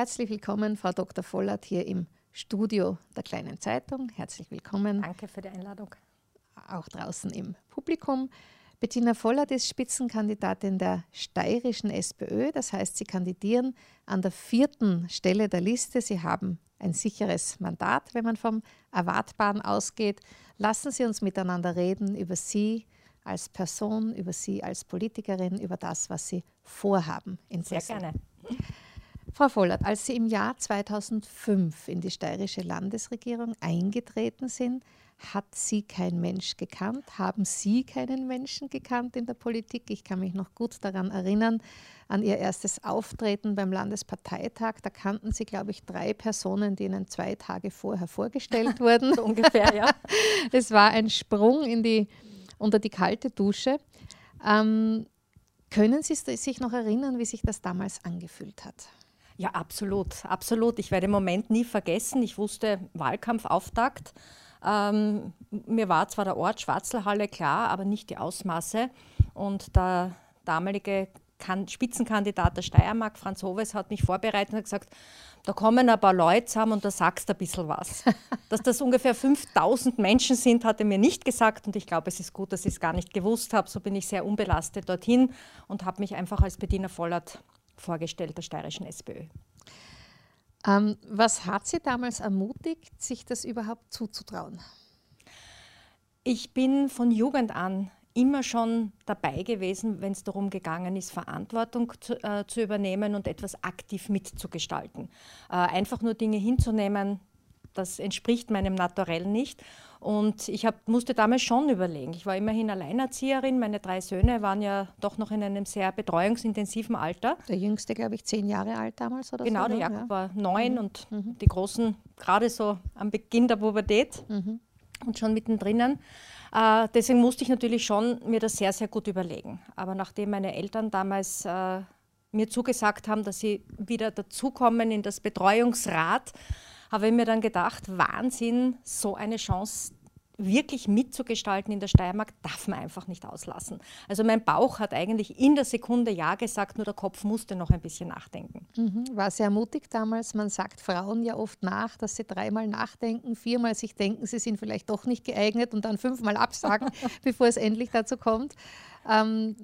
Herzlich willkommen, Frau Dr. Vollert, hier im Studio der Kleinen Zeitung. Herzlich willkommen. Danke für die Einladung. Auch draußen im Publikum. Bettina Vollert ist Spitzenkandidatin der steirischen SPÖ. Das heißt, Sie kandidieren an der vierten Stelle der Liste. Sie haben ein sicheres Mandat, wenn man vom Erwartbaren ausgeht. Lassen Sie uns miteinander reden über Sie als Person, über Sie als Politikerin, über das, was Sie vorhaben. In Sehr gerne. Frau Vollert, als Sie im Jahr 2005 in die steirische Landesregierung eingetreten sind, hat Sie kein Mensch gekannt? Haben Sie keinen Menschen gekannt in der Politik? Ich kann mich noch gut daran erinnern, an Ihr erstes Auftreten beim Landesparteitag. Da kannten Sie, glaube ich, drei Personen, die Ihnen zwei Tage vorher vorgestellt wurden. so ungefähr, ja. Es war ein Sprung in die, unter die kalte Dusche. Ähm, können Sie sich noch erinnern, wie sich das damals angefühlt hat? Ja, absolut, absolut. Ich werde den Moment nie vergessen. Ich wusste Wahlkampfauftakt. Ähm, mir war zwar der Ort Schwarzelhalle klar, aber nicht die Ausmaße. Und der damalige kan Spitzenkandidat der Steiermark, Franz Hoves, hat mich vorbereitet und gesagt, da kommen ein paar Leute zusammen und da sagst du ein bisschen was. Dass das ungefähr 5000 Menschen sind, hat er mir nicht gesagt und ich glaube, es ist gut, dass ich es gar nicht gewusst habe. So bin ich sehr unbelastet dorthin und habe mich einfach als Bediener Vollert vorgestellt der steirischen SPÖ. Ähm, was hat Sie damals ermutigt, sich das überhaupt zuzutrauen? Ich bin von Jugend an immer schon dabei gewesen, wenn es darum gegangen ist, Verantwortung zu, äh, zu, übernehmen und etwas aktiv mitzugestalten. Äh, einfach nur Dinge hinzunehmen, das entspricht meinem Naturell nicht. Und ich hab, musste damals schon überlegen. Ich war immerhin Alleinerzieherin. Meine drei Söhne waren ja doch noch in einem sehr betreuungsintensiven Alter. Der jüngste, glaube ich, zehn Jahre alt damals oder genau, so. Genau, der Jakob ja. war neun mhm. und mhm. die Großen gerade so am Beginn der Pubertät mhm. und schon mittendrin. Äh, deswegen musste ich natürlich schon mir das sehr, sehr gut überlegen. Aber nachdem meine Eltern damals äh, mir zugesagt haben, dass sie wieder dazukommen in das Betreuungsrat, habe ich mir dann gedacht, Wahnsinn, so eine Chance wirklich mitzugestalten in der Steiermark darf man einfach nicht auslassen. Also mein Bauch hat eigentlich in der Sekunde Ja gesagt, nur der Kopf musste noch ein bisschen nachdenken. Mhm. War sehr mutig damals. Man sagt Frauen ja oft nach, dass sie dreimal nachdenken, viermal sich denken, sie sind vielleicht doch nicht geeignet und dann fünfmal absagen, bevor es endlich dazu kommt. Ähm,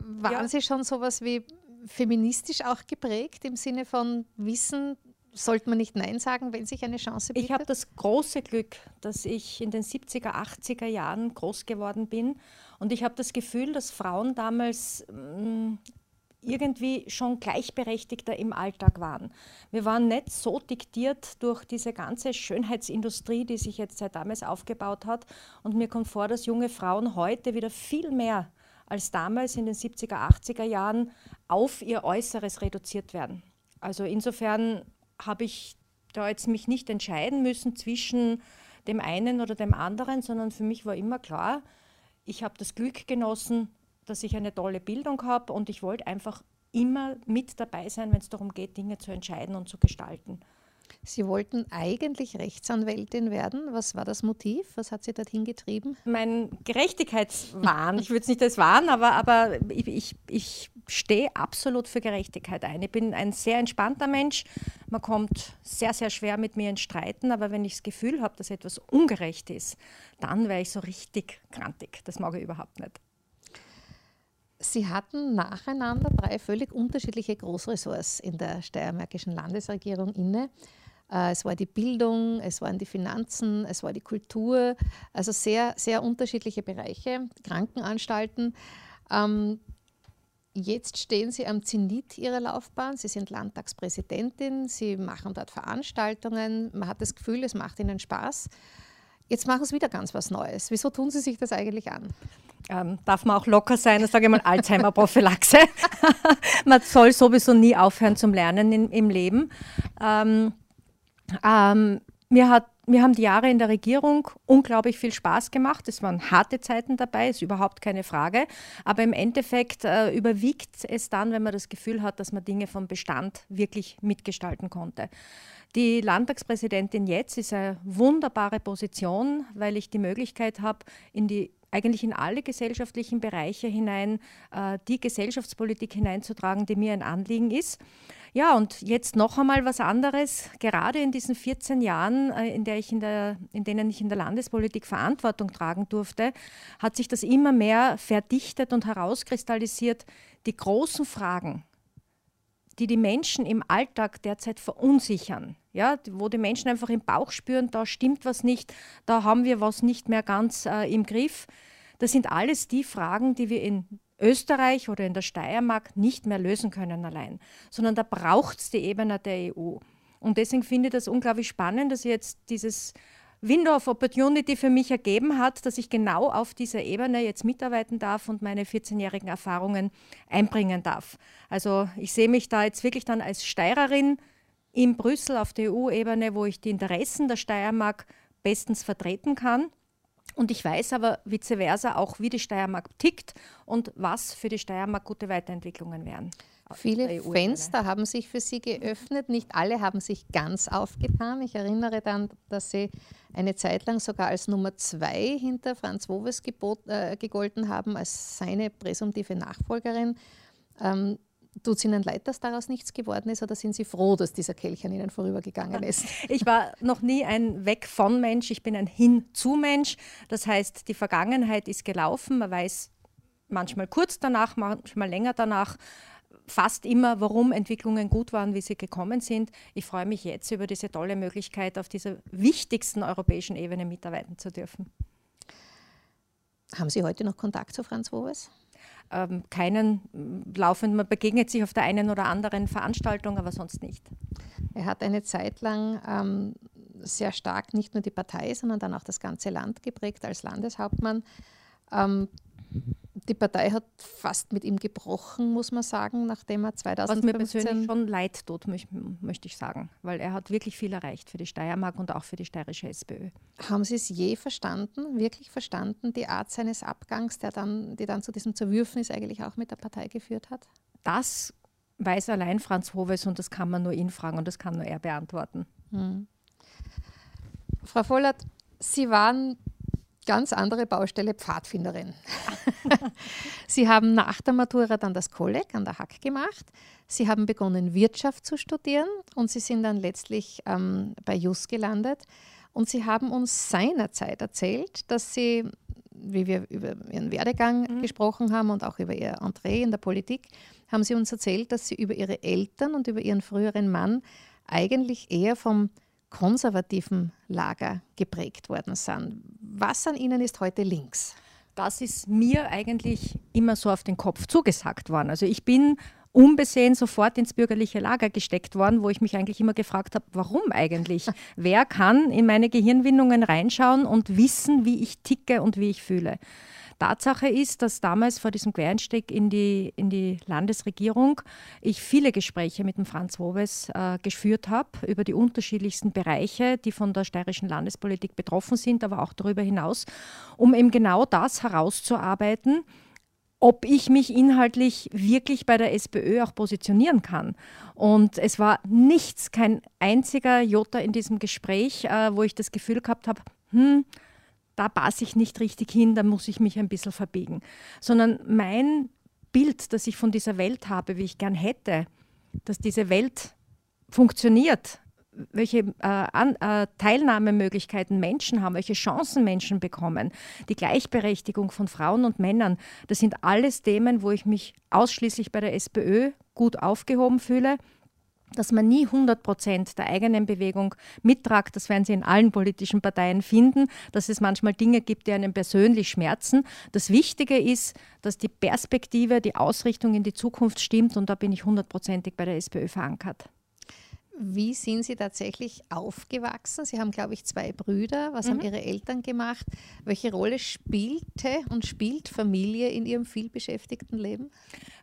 waren ja. Sie schon sowas wie feministisch auch geprägt im Sinne von Wissen, sollte man nicht Nein sagen, wenn sich eine Chance bietet? Ich habe das große Glück, dass ich in den 70er, 80er Jahren groß geworden bin. Und ich habe das Gefühl, dass Frauen damals mh, mm, irgendwie schon gleichberechtigter im Alltag waren. Wir waren nicht so diktiert durch diese ganze Schönheitsindustrie, die sich jetzt seit damals aufgebaut hat. Und mir kommt vor, dass junge Frauen heute wieder viel mehr als damals in den 70er, 80er Jahren auf ihr Äußeres reduziert werden. Also insofern habe ich da jetzt mich nicht entscheiden müssen zwischen dem einen oder dem anderen, sondern für mich war immer klar, ich habe das Glück genossen, dass ich eine tolle Bildung habe und ich wollte einfach immer mit dabei sein, wenn es darum geht, Dinge zu entscheiden und zu gestalten. Sie wollten eigentlich Rechtsanwältin werden. Was war das Motiv? Was hat Sie dorthin getrieben? Mein Gerechtigkeitswahn. ich würde es nicht als Wahn, aber, aber ich, ich, ich stehe absolut für Gerechtigkeit ein. Ich bin ein sehr entspannter Mensch. Man kommt sehr, sehr schwer mit mir in Streiten, aber wenn ich das Gefühl habe, dass etwas ungerecht ist, dann wäre ich so richtig krantig. Das mag ich überhaupt nicht. Sie hatten nacheinander drei völlig unterschiedliche Großressorts in der steiermärkischen Landesregierung inne. Äh, es war die Bildung, es waren die Finanzen, es war die Kultur, also sehr, sehr unterschiedliche Bereiche, Krankenanstalten. Jetzt stehen Sie am Zenit Ihrer Laufbahn. Sie sind Landtagspräsidentin, Sie machen dort Veranstaltungen. Man hat das Gefühl, es macht Ihnen Spaß. Jetzt machen Sie wieder ganz was Neues. Wieso tun Sie sich das eigentlich an? Ähm, darf man auch locker sein, sage ich mal Alzheimer-Prophylaxe. man soll sowieso nie aufhören zum Lernen in, im Leben. Ähm, ähm, mir, hat, mir haben die Jahre in der Regierung unglaublich viel Spaß gemacht. Es waren harte Zeiten dabei, ist überhaupt keine Frage. Aber im Endeffekt äh, überwiegt es dann, wenn man das Gefühl hat, dass man Dinge vom Bestand wirklich mitgestalten konnte. Die Landtagspräsidentin jetzt ist eine wunderbare Position, weil ich die Möglichkeit habe, in die eigentlich in alle gesellschaftlichen Bereiche hinein äh, die Gesellschaftspolitik hineinzutragen, die mir ein Anliegen ist. Ja, und jetzt noch einmal was anderes. Gerade in diesen 14 Jahren, äh, in, der ich in, der, in denen ich in der Landespolitik Verantwortung tragen durfte, hat sich das immer mehr verdichtet und herauskristallisiert. Die großen Fragen, die die Menschen im Alltag derzeit verunsichern, ja, wo die Menschen einfach im Bauch spüren, da stimmt was nicht, da haben wir was nicht mehr ganz äh, im Griff. Das sind alles die Fragen, die wir in Österreich oder in der Steiermark nicht mehr lösen können allein, sondern da braucht es die Ebene der EU. Und deswegen finde ich das unglaublich spannend, dass jetzt dieses Window of Opportunity für mich ergeben hat, dass ich genau auf dieser Ebene jetzt mitarbeiten darf und meine 14-jährigen Erfahrungen einbringen darf. Also ich sehe mich da jetzt wirklich dann als Steirerin in Brüssel auf der EU-Ebene, wo ich die Interessen der Steiermark bestens vertreten kann und ich weiß aber vice versa auch, wie die Steiermark tickt und was für die Steiermark gute Weiterentwicklungen wären. Viele Fenster haben sich für Sie geöffnet, nicht alle haben sich ganz aufgetan. Ich erinnere dann, dass Sie eine Zeit lang sogar als Nummer zwei hinter Franz Woves äh, gegolten haben, als seine präsumtive Nachfolgerin. Ähm, Tut es Ihnen leid, dass daraus nichts geworden ist oder sind Sie froh, dass dieser Kelch an Ihnen vorübergegangen ist? Ich war noch nie ein Weg von Mensch, ich bin ein Hin-zu Mensch. Das heißt, die Vergangenheit ist gelaufen, man weiß manchmal kurz danach, manchmal länger danach, fast immer, warum Entwicklungen gut waren, wie sie gekommen sind. Ich freue mich jetzt über diese tolle Möglichkeit, auf dieser wichtigsten europäischen Ebene mitarbeiten zu dürfen. Haben Sie heute noch Kontakt zu Franz Woves? Ähm, keinen laufenden, man begegnet sich auf der einen oder anderen Veranstaltung, aber sonst nicht. Er hat eine Zeit lang ähm, sehr stark nicht nur die Partei, sondern dann auch das ganze Land geprägt als Landeshauptmann. Ähm, die Partei hat fast mit ihm gebrochen, muss man sagen, nachdem er 2015... Was mir persönlich schon leid tut, möchte ich sagen, weil er hat wirklich viel erreicht für die Steiermark und auch für die steirische SPÖ. Haben Sie es je verstanden, wirklich verstanden, die Art seines Abgangs, der dann, die dann zu diesem Zerwürfnis eigentlich auch mit der Partei geführt hat? Das weiß allein Franz Hoves und das kann man nur ihn fragen und das kann nur er beantworten. Hm. Frau Vollert, Sie waren ganz andere Baustelle Pfadfinderin. Sie haben nach der Matura dann das Kolleg an der Hack gemacht. Sie haben begonnen, Wirtschaft zu studieren und Sie sind dann letztlich ähm, bei JUS gelandet. Und Sie haben uns seinerzeit erzählt, dass Sie, wie wir über Ihren Werdegang mhm. gesprochen haben und auch über Ihr Entree in der Politik, haben Sie uns erzählt, dass Sie über Ihre Eltern und über Ihren früheren Mann eigentlich eher vom konservativen Lager geprägt worden sind. Was an ihnen ist heute links? Das ist mir eigentlich immer so auf den Kopf zugesagt worden. Also ich bin unbesehen sofort ins bürgerliche Lager gesteckt worden, wo ich mich eigentlich immer gefragt habe, warum eigentlich? Wer kann in meine Gehirnwindungen reinschauen und wissen, wie ich ticke und wie ich fühle? Tatsache ist, dass damals vor diesem Quereinstieg in die, in die Landesregierung ich viele Gespräche mit dem Franz Wobes äh, geführt habe über die unterschiedlichsten Bereiche, die von der steirischen Landespolitik betroffen sind, aber auch darüber hinaus, um eben genau das herauszuarbeiten, ob ich mich inhaltlich wirklich bei der SPÖ auch positionieren kann. Und es war nichts, kein einziger Jota in diesem Gespräch, äh, wo ich das Gefühl gehabt habe, hm, da passe ich nicht richtig hin, da muss ich mich ein bisschen verbiegen. Sondern mein Bild, das ich von dieser Welt habe, wie ich gern hätte, dass diese Welt funktioniert, welche äh, an, äh, Teilnahmemöglichkeiten Menschen haben, welche Chancen Menschen bekommen, die Gleichberechtigung von Frauen und Männern, das sind alles Themen, wo ich mich ausschließlich bei der SPÖ gut aufgehoben fühle dass man nie 100 Prozent der eigenen Bewegung mittragt. Das werden Sie in allen politischen Parteien finden, dass es manchmal Dinge gibt, die einen persönlich schmerzen. Das Wichtige ist, dass die Perspektive, die Ausrichtung in die Zukunft stimmt und da bin ich hundertprozentig bei der SPÖ verankert. Wie sind Sie tatsächlich aufgewachsen? Sie haben, glaube ich, zwei Brüder. Was mhm. haben Ihre Eltern gemacht? Welche Rolle spielte und spielt Familie in Ihrem vielbeschäftigten Leben?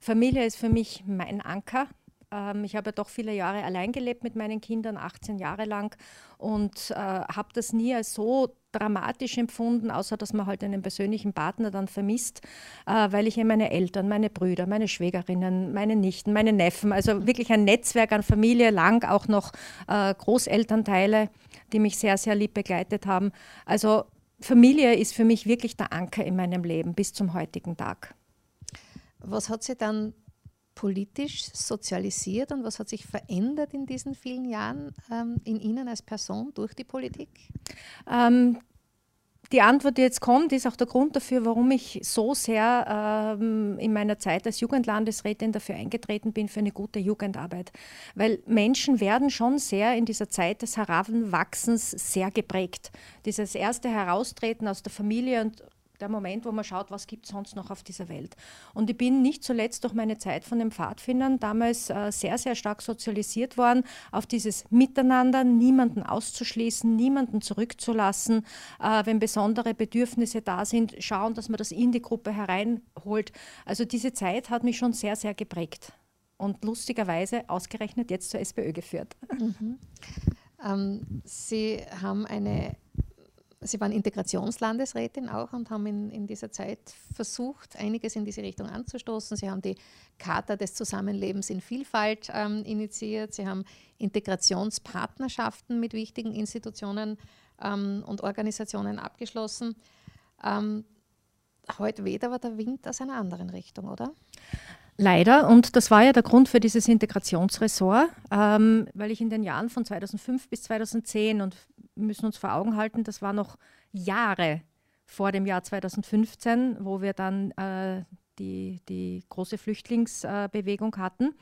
Familie ist für mich mein Anker. Ähm, ich habe ja doch viele Jahre allein gelebt mit meinen Kindern, 18 Jahre lang, und äh, habe das nie als so dramatisch empfunden, außer dass man halt einen persönlichen Partner dann vermisst, äh, weil ich eben meine Eltern, meine Brüder, meine Schwägerinnen, meine Nichten, meine Neffen, also wirklich ein Netzwerk an Familie, lang auch noch äh, Großelternteile, die mich sehr, sehr lieb begleitet haben. Also Familie ist für mich wirklich der Anker in meinem Leben bis zum heutigen Tag. Was hat sie dann politisch sozialisiert und was hat sich verändert in diesen vielen Jahren ähm, in Ihnen als Person durch die Politik? Ähm, die Antwort, die jetzt kommt, ist auch der Grund dafür, warum ich so sehr ähm, in meiner Zeit als Jugendlandesrätin dafür eingetreten bin, für eine gute Jugendarbeit. Weil Menschen werden schon sehr in dieser Zeit des Heranwachsens sehr geprägt. Dieses erste Heraustreten aus der Familie und der Moment, wo man schaut, was gibt es sonst noch auf dieser Welt. Und ich bin nicht zuletzt durch meine Zeit von den Pfadfindern damals äh, sehr, sehr stark sozialisiert worden auf dieses Miteinander, niemanden auszuschließen, niemanden zurückzulassen, äh, wenn besondere Bedürfnisse da sind, schauen, dass man das in die Gruppe hereinholt. Also diese Zeit hat mich schon sehr, sehr geprägt und lustigerweise ausgerechnet jetzt zur SPÖ geführt. Mhm. Ähm, Sie haben eine Sie waren Integrationslandesrätin auch und haben in, in dieser Zeit versucht, einiges in diese Richtung anzustoßen. Sie haben die Charta des Zusammenlebens in Vielfalt ähm, initiiert. Sie haben Integrationspartnerschaften mit wichtigen Institutionen ähm, und Organisationen abgeschlossen. Ähm, heute weht aber der Wind aus einer anderen Richtung, oder? Leider, und das war ja der Grund für dieses Integrationsressort, ähm, weil ich in den Jahren von 2005 bis 2010 und müssen uns vor Augen halten, das war noch Jahre vor dem Jahr 2015, wo wir dann äh, die, die große Flüchtlingsbewegung hatten,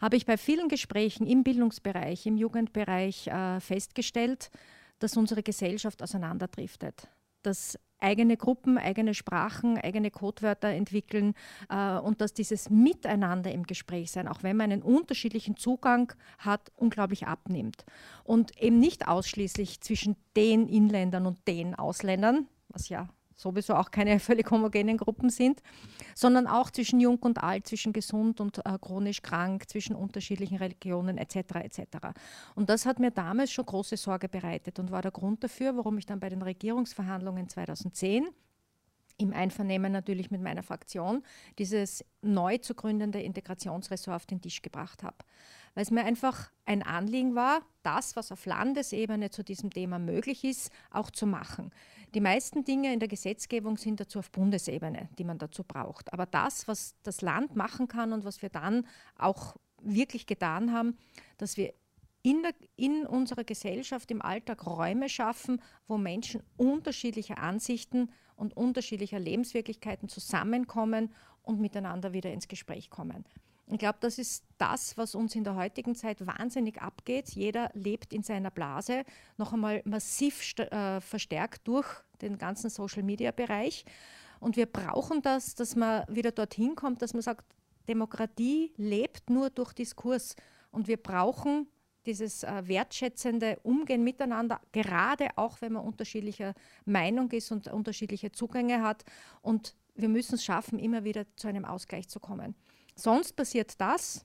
habe ich bei vielen Gesprächen im Bildungsbereich, im Jugendbereich äh, festgestellt, dass unsere Gesellschaft auseinanderdriftet. Dass eigene Gruppen, eigene Sprachen, eigene Codewörter entwickeln äh, und dass dieses Miteinander im Gespräch sein, auch wenn man einen unterschiedlichen Zugang hat, unglaublich abnimmt. Und eben nicht ausschließlich zwischen den Inländern und den Ausländern, was ja sowieso auch keine völlig homogenen Gruppen sind, sondern auch zwischen Jung und Alt, zwischen gesund und äh, chronisch krank, zwischen unterschiedlichen Religionen etc. etc. Und das hat mir damals schon große Sorge bereitet und war der Grund dafür, warum ich dann bei den Regierungsverhandlungen 2010 im Einvernehmen natürlich mit meiner Fraktion dieses neu zu gründende Integrationsressort auf den Tisch gebracht habe weil es mir einfach ein Anliegen war, das, was auf Landesebene zu diesem Thema möglich ist, auch zu machen. Die meisten Dinge in der Gesetzgebung sind dazu auf Bundesebene, die man dazu braucht. Aber das, was das Land machen kann und was wir dann auch wirklich getan haben, dass wir in, der, in unserer Gesellschaft im Alltag Räume schaffen, wo Menschen unterschiedlicher Ansichten und unterschiedlicher Lebenswirklichkeiten zusammenkommen und miteinander wieder ins Gespräch kommen. Ich glaube, das ist das, was uns in der heutigen Zeit wahnsinnig abgeht. Jeder lebt in seiner Blase, noch einmal massiv äh, verstärkt durch den ganzen Social-Media-Bereich. Und wir brauchen das, dass man wieder dorthin kommt, dass man sagt, Demokratie lebt nur durch Diskurs. Und wir brauchen dieses äh, wertschätzende Umgehen miteinander, gerade auch wenn man unterschiedlicher Meinung ist und unterschiedliche Zugänge hat. Und wir müssen es schaffen, immer wieder zu einem Ausgleich zu kommen. Sonst passiert das,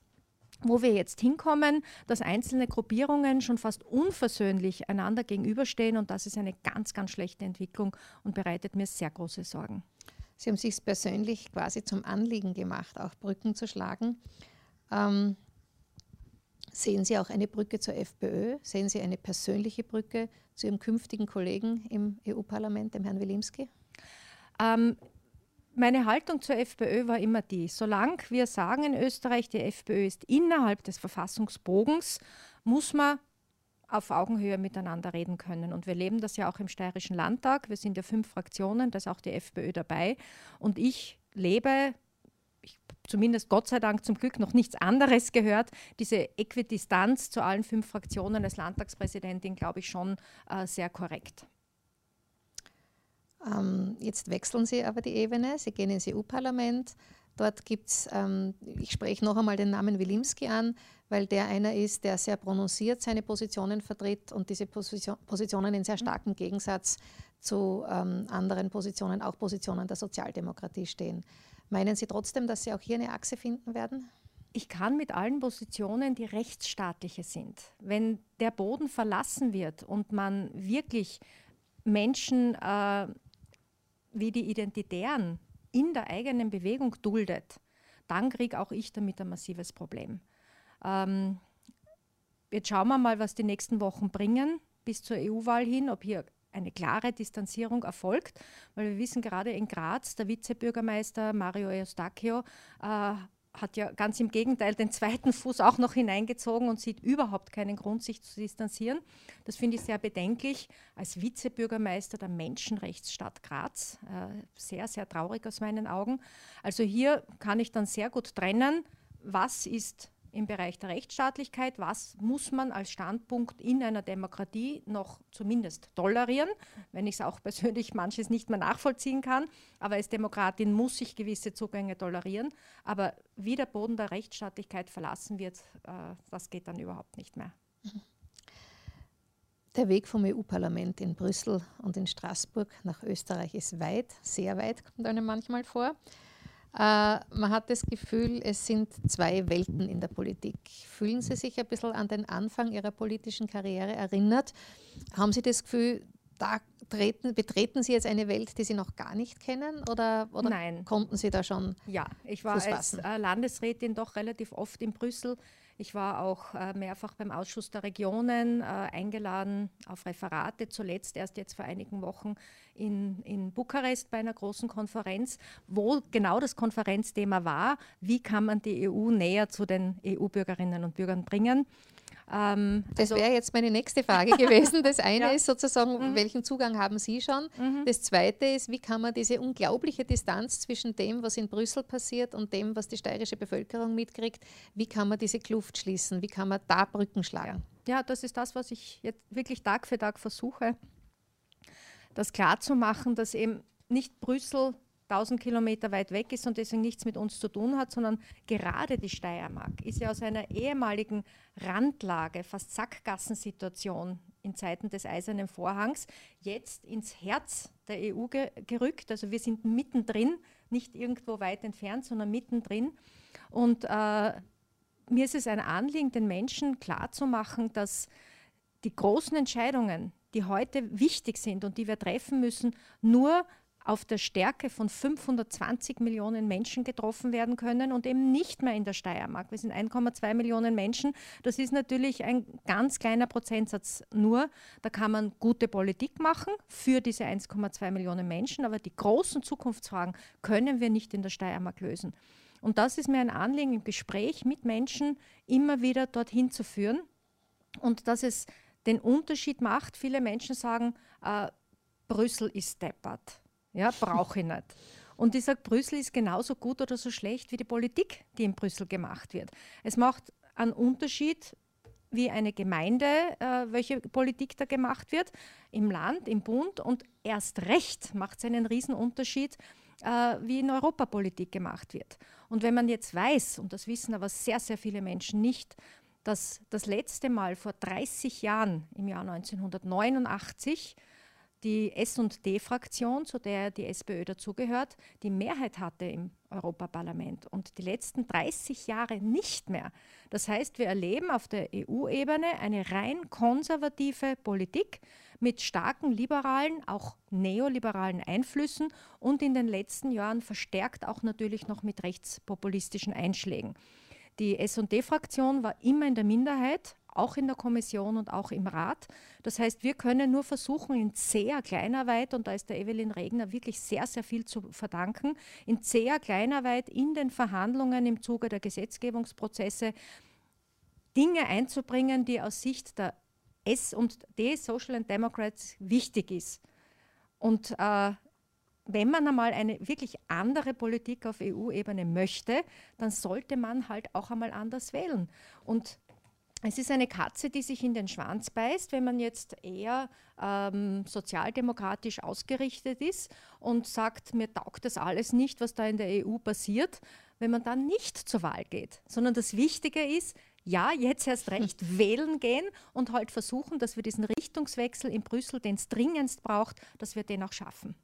wo wir jetzt hinkommen, dass einzelne Gruppierungen schon fast unversöhnlich einander gegenüberstehen und das ist eine ganz, ganz schlechte Entwicklung und bereitet mir sehr große Sorgen. Sie haben sich persönlich quasi zum Anliegen gemacht, auch Brücken zu schlagen. Ähm, sehen Sie auch eine Brücke zur FPÖ? Sehen Sie eine persönliche Brücke zu Ihrem künftigen Kollegen im EU-Parlament, dem Herrn Wilimski? Ähm, meine Haltung zur FPÖ war immer die, solange wir sagen in Österreich, die FPÖ ist innerhalb des Verfassungsbogens, muss man auf Augenhöhe miteinander reden können. Und wir leben das ja auch im Steirischen Landtag. Wir sind ja fünf Fraktionen, da ist auch die FPÖ dabei. Und ich lebe, ich, zumindest Gott sei Dank zum Glück noch nichts anderes gehört, diese Äquidistanz zu allen fünf Fraktionen als Landtagspräsidentin, glaube ich, schon äh, sehr korrekt. Ähm, jetzt wechseln Sie aber die Ebene, Sie gehen ins EU-Parlament. Dort gibt es, ähm, ich spreche noch einmal den Namen Wilimski an, weil der einer ist, der sehr prononciert seine Positionen vertritt und diese Position, Positionen in sehr starkem Gegensatz zu ähm, anderen Positionen, auch Positionen der Sozialdemokratie stehen. Meinen Sie trotzdem, dass Sie auch hier eine Achse finden werden? Ich kann mit allen Positionen, die rechtsstaatliche sind, wenn der Boden verlassen wird und man wirklich Menschen äh, wie die Identitären in der eigenen Bewegung duldet, dann kriege auch ich damit ein massives Problem. Ähm, jetzt schauen wir mal, was die nächsten Wochen bringen bis zur EU-Wahl hin, ob hier eine klare Distanzierung erfolgt, weil wir wissen gerade in Graz, der Vizebürgermeister Mario Eustachio äh, hat ja ganz im Gegenteil den zweiten Fuß auch noch hineingezogen und sieht überhaupt keinen Grund, sich zu distanzieren. Das finde ich sehr bedenklich. Als Vizebürgermeister der Menschenrechtsstadt Graz, äh, sehr, sehr traurig aus meinen Augen. Also hier kann ich dann sehr gut trennen, was ist im Bereich der Rechtsstaatlichkeit, was muss man als Standpunkt in einer Demokratie noch zumindest tolerieren, wenn ich es auch persönlich manches nicht mehr nachvollziehen kann. Aber als Demokratin muss ich gewisse Zugänge tolerieren. Aber wie der Boden der Rechtsstaatlichkeit verlassen wird, äh, das geht dann überhaupt nicht mehr. Der Weg vom EU-Parlament in Brüssel und in Straßburg nach Österreich ist weit, sehr weit, kommt einem manchmal vor. Äh, man hat das Gefühl, es sind zwei Welten in der Politik. Fühlen Sie sich ein bisschen an den Anfang Ihrer politischen Karriere erinnert? Haben Sie das Gefühl, da treten, betreten Sie jetzt eine Welt, die Sie noch gar nicht kennen? Oder, oder Nein. konnten Sie da schon? Ja, ich war als äh, Landesrätin doch relativ oft in Brüssel ich war auch äh, mehrfach beim Ausschuss der Regionen äh, eingeladen auf Referate, zuletzt erst jetzt vor einigen Wochen in, in Bukarest bei einer großen Konferenz, wo genau das Konferenzthema war, wie kann man die EU näher zu den EU-Bürgerinnen und Bürgern bringen. Ähm, das also wäre jetzt meine nächste Frage gewesen. Das eine ja. ist sozusagen, mhm. welchen Zugang haben Sie schon? Mhm. Das zweite ist, wie kann man diese unglaubliche Distanz zwischen dem, was in Brüssel passiert und dem, was die steirische Bevölkerung mitkriegt, wie kann man diese Kluft schließen? Wie kann man da Brücken schlagen? Ja, ja das ist das, was ich jetzt wirklich Tag für Tag versuche, das klarzumachen, dass eben nicht Brüssel 1000 Kilometer weit weg ist und deswegen nichts mit uns zu tun hat, sondern gerade die Steiermark ist ja aus einer ehemaligen Randlage, fast Sackgassensituation in Zeiten des Eisernen Vorhangs, jetzt ins Herz der EU ge gerückt. Also wir sind mittendrin, nicht irgendwo weit entfernt, sondern mittendrin. Und äh, mir ist es ein Anliegen, den Menschen klarzumachen, dass die großen Entscheidungen, die heute wichtig sind und die wir treffen müssen, nur auf der Stärke von 520 Millionen Menschen getroffen werden können und eben nicht mehr in der Steiermark. Wir sind 1,2 Millionen Menschen. Das ist natürlich ein ganz kleiner Prozentsatz nur. Da kann man gute Politik machen für diese 1,2 Millionen Menschen, aber die großen Zukunftsfragen können wir nicht in der Steiermark lösen. Und das ist mir ein Anliegen, im Gespräch mit Menschen immer wieder dorthin zu führen und dass es den Unterschied macht. Viele Menschen sagen, äh, Brüssel ist deppert. Ja, brauche ich nicht. Und ich sage, Brüssel ist genauso gut oder so schlecht wie die Politik, die in Brüssel gemacht wird. Es macht einen Unterschied, wie eine Gemeinde, äh, welche Politik da gemacht wird, im Land, im Bund. Und erst recht macht es einen Riesenunterschied, äh, wie in Europapolitik gemacht wird. Und wenn man jetzt weiß, und das wissen aber sehr, sehr viele Menschen nicht, dass das letzte Mal vor 30 Jahren, im Jahr 1989, die SD-Fraktion, zu der die SPÖ dazugehört, die Mehrheit hatte im Europaparlament und die letzten 30 Jahre nicht mehr. Das heißt, wir erleben auf der EU-Ebene eine rein konservative Politik mit starken liberalen, auch neoliberalen Einflüssen und in den letzten Jahren verstärkt auch natürlich noch mit rechtspopulistischen Einschlägen. Die SD-Fraktion war immer in der Minderheit, auch in der Kommission und auch im Rat. Das heißt, wir können nur versuchen, in sehr kleiner Weit, und da ist der Evelyn Regner wirklich sehr, sehr viel zu verdanken, in sehr kleiner Weit in den Verhandlungen im Zuge der Gesetzgebungsprozesse Dinge einzubringen, die aus Sicht der S und D, Social and Democrats, wichtig ist. Und äh, wenn man einmal eine wirklich andere Politik auf EU-Ebene möchte, dann sollte man halt auch einmal anders wählen. Und es ist eine Katze, die sich in den Schwanz beißt, wenn man jetzt eher ähm, sozialdemokratisch ausgerichtet ist und sagt, mir taugt das alles nicht, was da in der EU passiert, wenn man dann nicht zur Wahl geht, sondern das Wichtige ist, ja, jetzt erst recht wählen gehen und halt versuchen, dass wir diesen Richtungswechsel in Brüssel, den es dringendst braucht, dass wir den auch schaffen.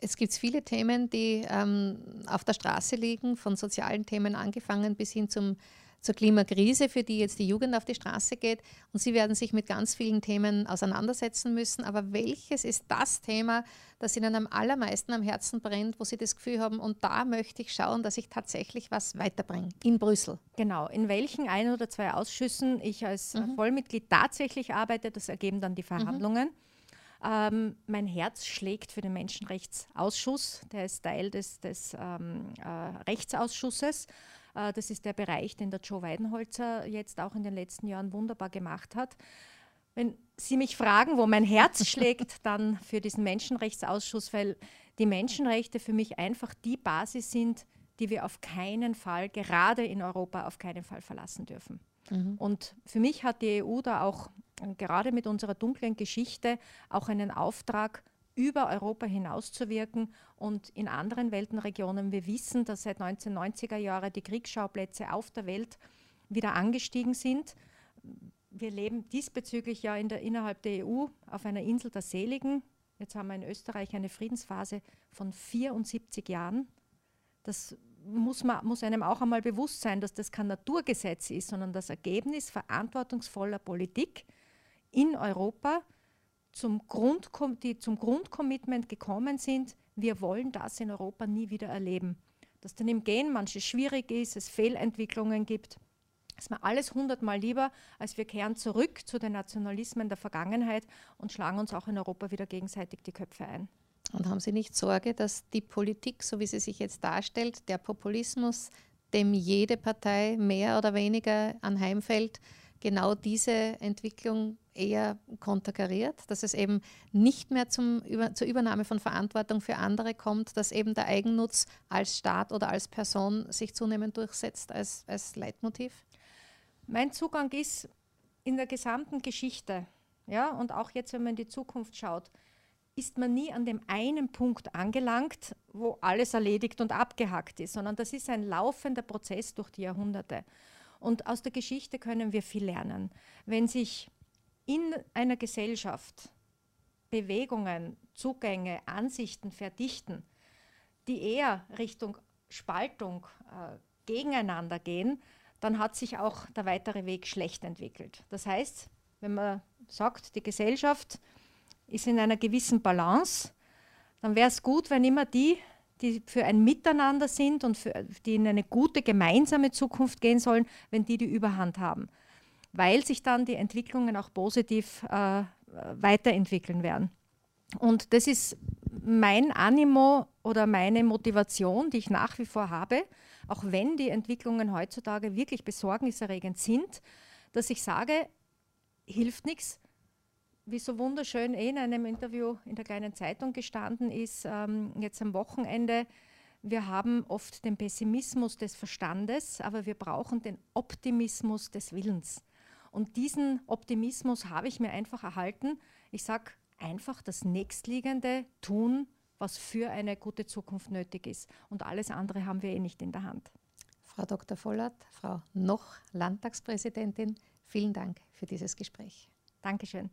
Es gibt viele Themen, die ähm, auf der Straße liegen, von sozialen Themen angefangen bis hin zum zur Klimakrise, für die jetzt die Jugend auf die Straße geht. Und Sie werden sich mit ganz vielen Themen auseinandersetzen müssen. Aber welches ist das Thema, das Ihnen am allermeisten am Herzen brennt, wo Sie das Gefühl haben, und da möchte ich schauen, dass ich tatsächlich was weiterbringe in Brüssel? Genau, in welchen ein oder zwei Ausschüssen ich als mhm. Vollmitglied tatsächlich arbeite, das ergeben dann die Verhandlungen. Mhm. Ähm, mein Herz schlägt für den Menschenrechtsausschuss, der ist Teil des, des ähm, äh, Rechtsausschusses. Äh, das ist der Bereich, den der Joe Weidenholzer jetzt auch in den letzten Jahren wunderbar gemacht hat. Wenn Sie mich fragen, wo mein Herz schlägt, dann für diesen Menschenrechtsausschuss, weil die Menschenrechte für mich einfach die Basis sind, die wir auf keinen Fall, gerade in Europa, auf keinen Fall verlassen dürfen. Mhm. Und für mich hat die EU da auch gerade mit unserer dunklen Geschichte auch einen Auftrag, über Europa hinauszuwirken und in anderen Weltenregionen. Wir wissen, dass seit 1990er Jahren die Kriegsschauplätze auf der Welt wieder angestiegen sind. Wir leben diesbezüglich ja in der, innerhalb der EU auf einer Insel der Seligen. Jetzt haben wir in Österreich eine Friedensphase von 74 Jahren. Das muss, man, muss einem auch einmal bewusst sein, dass das kein Naturgesetz ist, sondern das Ergebnis verantwortungsvoller Politik in Europa, zum, Grund, die zum Grundcommitment gekommen sind, wir wollen das in Europa nie wieder erleben. Dass dann im Gehen manches schwierig ist, es Fehlentwicklungen gibt, ist mir alles hundertmal lieber, als wir kehren zurück zu den Nationalismen der Vergangenheit und schlagen uns auch in Europa wieder gegenseitig die Köpfe ein. Und haben Sie nicht Sorge, dass die Politik, so wie sie sich jetzt darstellt, der Populismus, dem jede Partei mehr oder weniger anheimfällt, genau diese Entwicklung eher konterkariert, dass es eben nicht mehr zum, zur Übernahme von Verantwortung für andere kommt, dass eben der Eigennutz als Staat oder als Person sich zunehmend durchsetzt als, als Leitmotiv? Mein Zugang ist in der gesamten Geschichte, ja, und auch jetzt, wenn man in die Zukunft schaut, ist man nie an dem einen Punkt angelangt, wo alles erledigt und abgehackt ist, sondern das ist ein laufender Prozess durch die Jahrhunderte. Und aus der Geschichte können wir viel lernen. Wenn sich in einer Gesellschaft Bewegungen, Zugänge, Ansichten verdichten, die eher Richtung Spaltung äh, gegeneinander gehen, dann hat sich auch der weitere Weg schlecht entwickelt. Das heißt, wenn man sagt, die Gesellschaft ist in einer gewissen Balance, dann wäre es gut, wenn immer die, die für ein Miteinander sind und für, die in eine gute gemeinsame Zukunft gehen sollen, wenn die die Überhand haben weil sich dann die Entwicklungen auch positiv äh, weiterentwickeln werden. Und das ist mein Animo oder meine Motivation, die ich nach wie vor habe, auch wenn die Entwicklungen heutzutage wirklich besorgniserregend sind, dass ich sage, hilft nichts, wie so wunderschön eh in einem Interview in der kleinen Zeitung gestanden ist, ähm, jetzt am Wochenende, wir haben oft den Pessimismus des Verstandes, aber wir brauchen den Optimismus des Willens. Und diesen Optimismus habe ich mir einfach erhalten. Ich sage einfach das Nächstliegende tun, was für eine gute Zukunft nötig ist. Und alles andere haben wir eh nicht in der Hand. Frau Dr. Vollert, Frau noch Landtagspräsidentin, vielen Dank für dieses Gespräch. Dankeschön.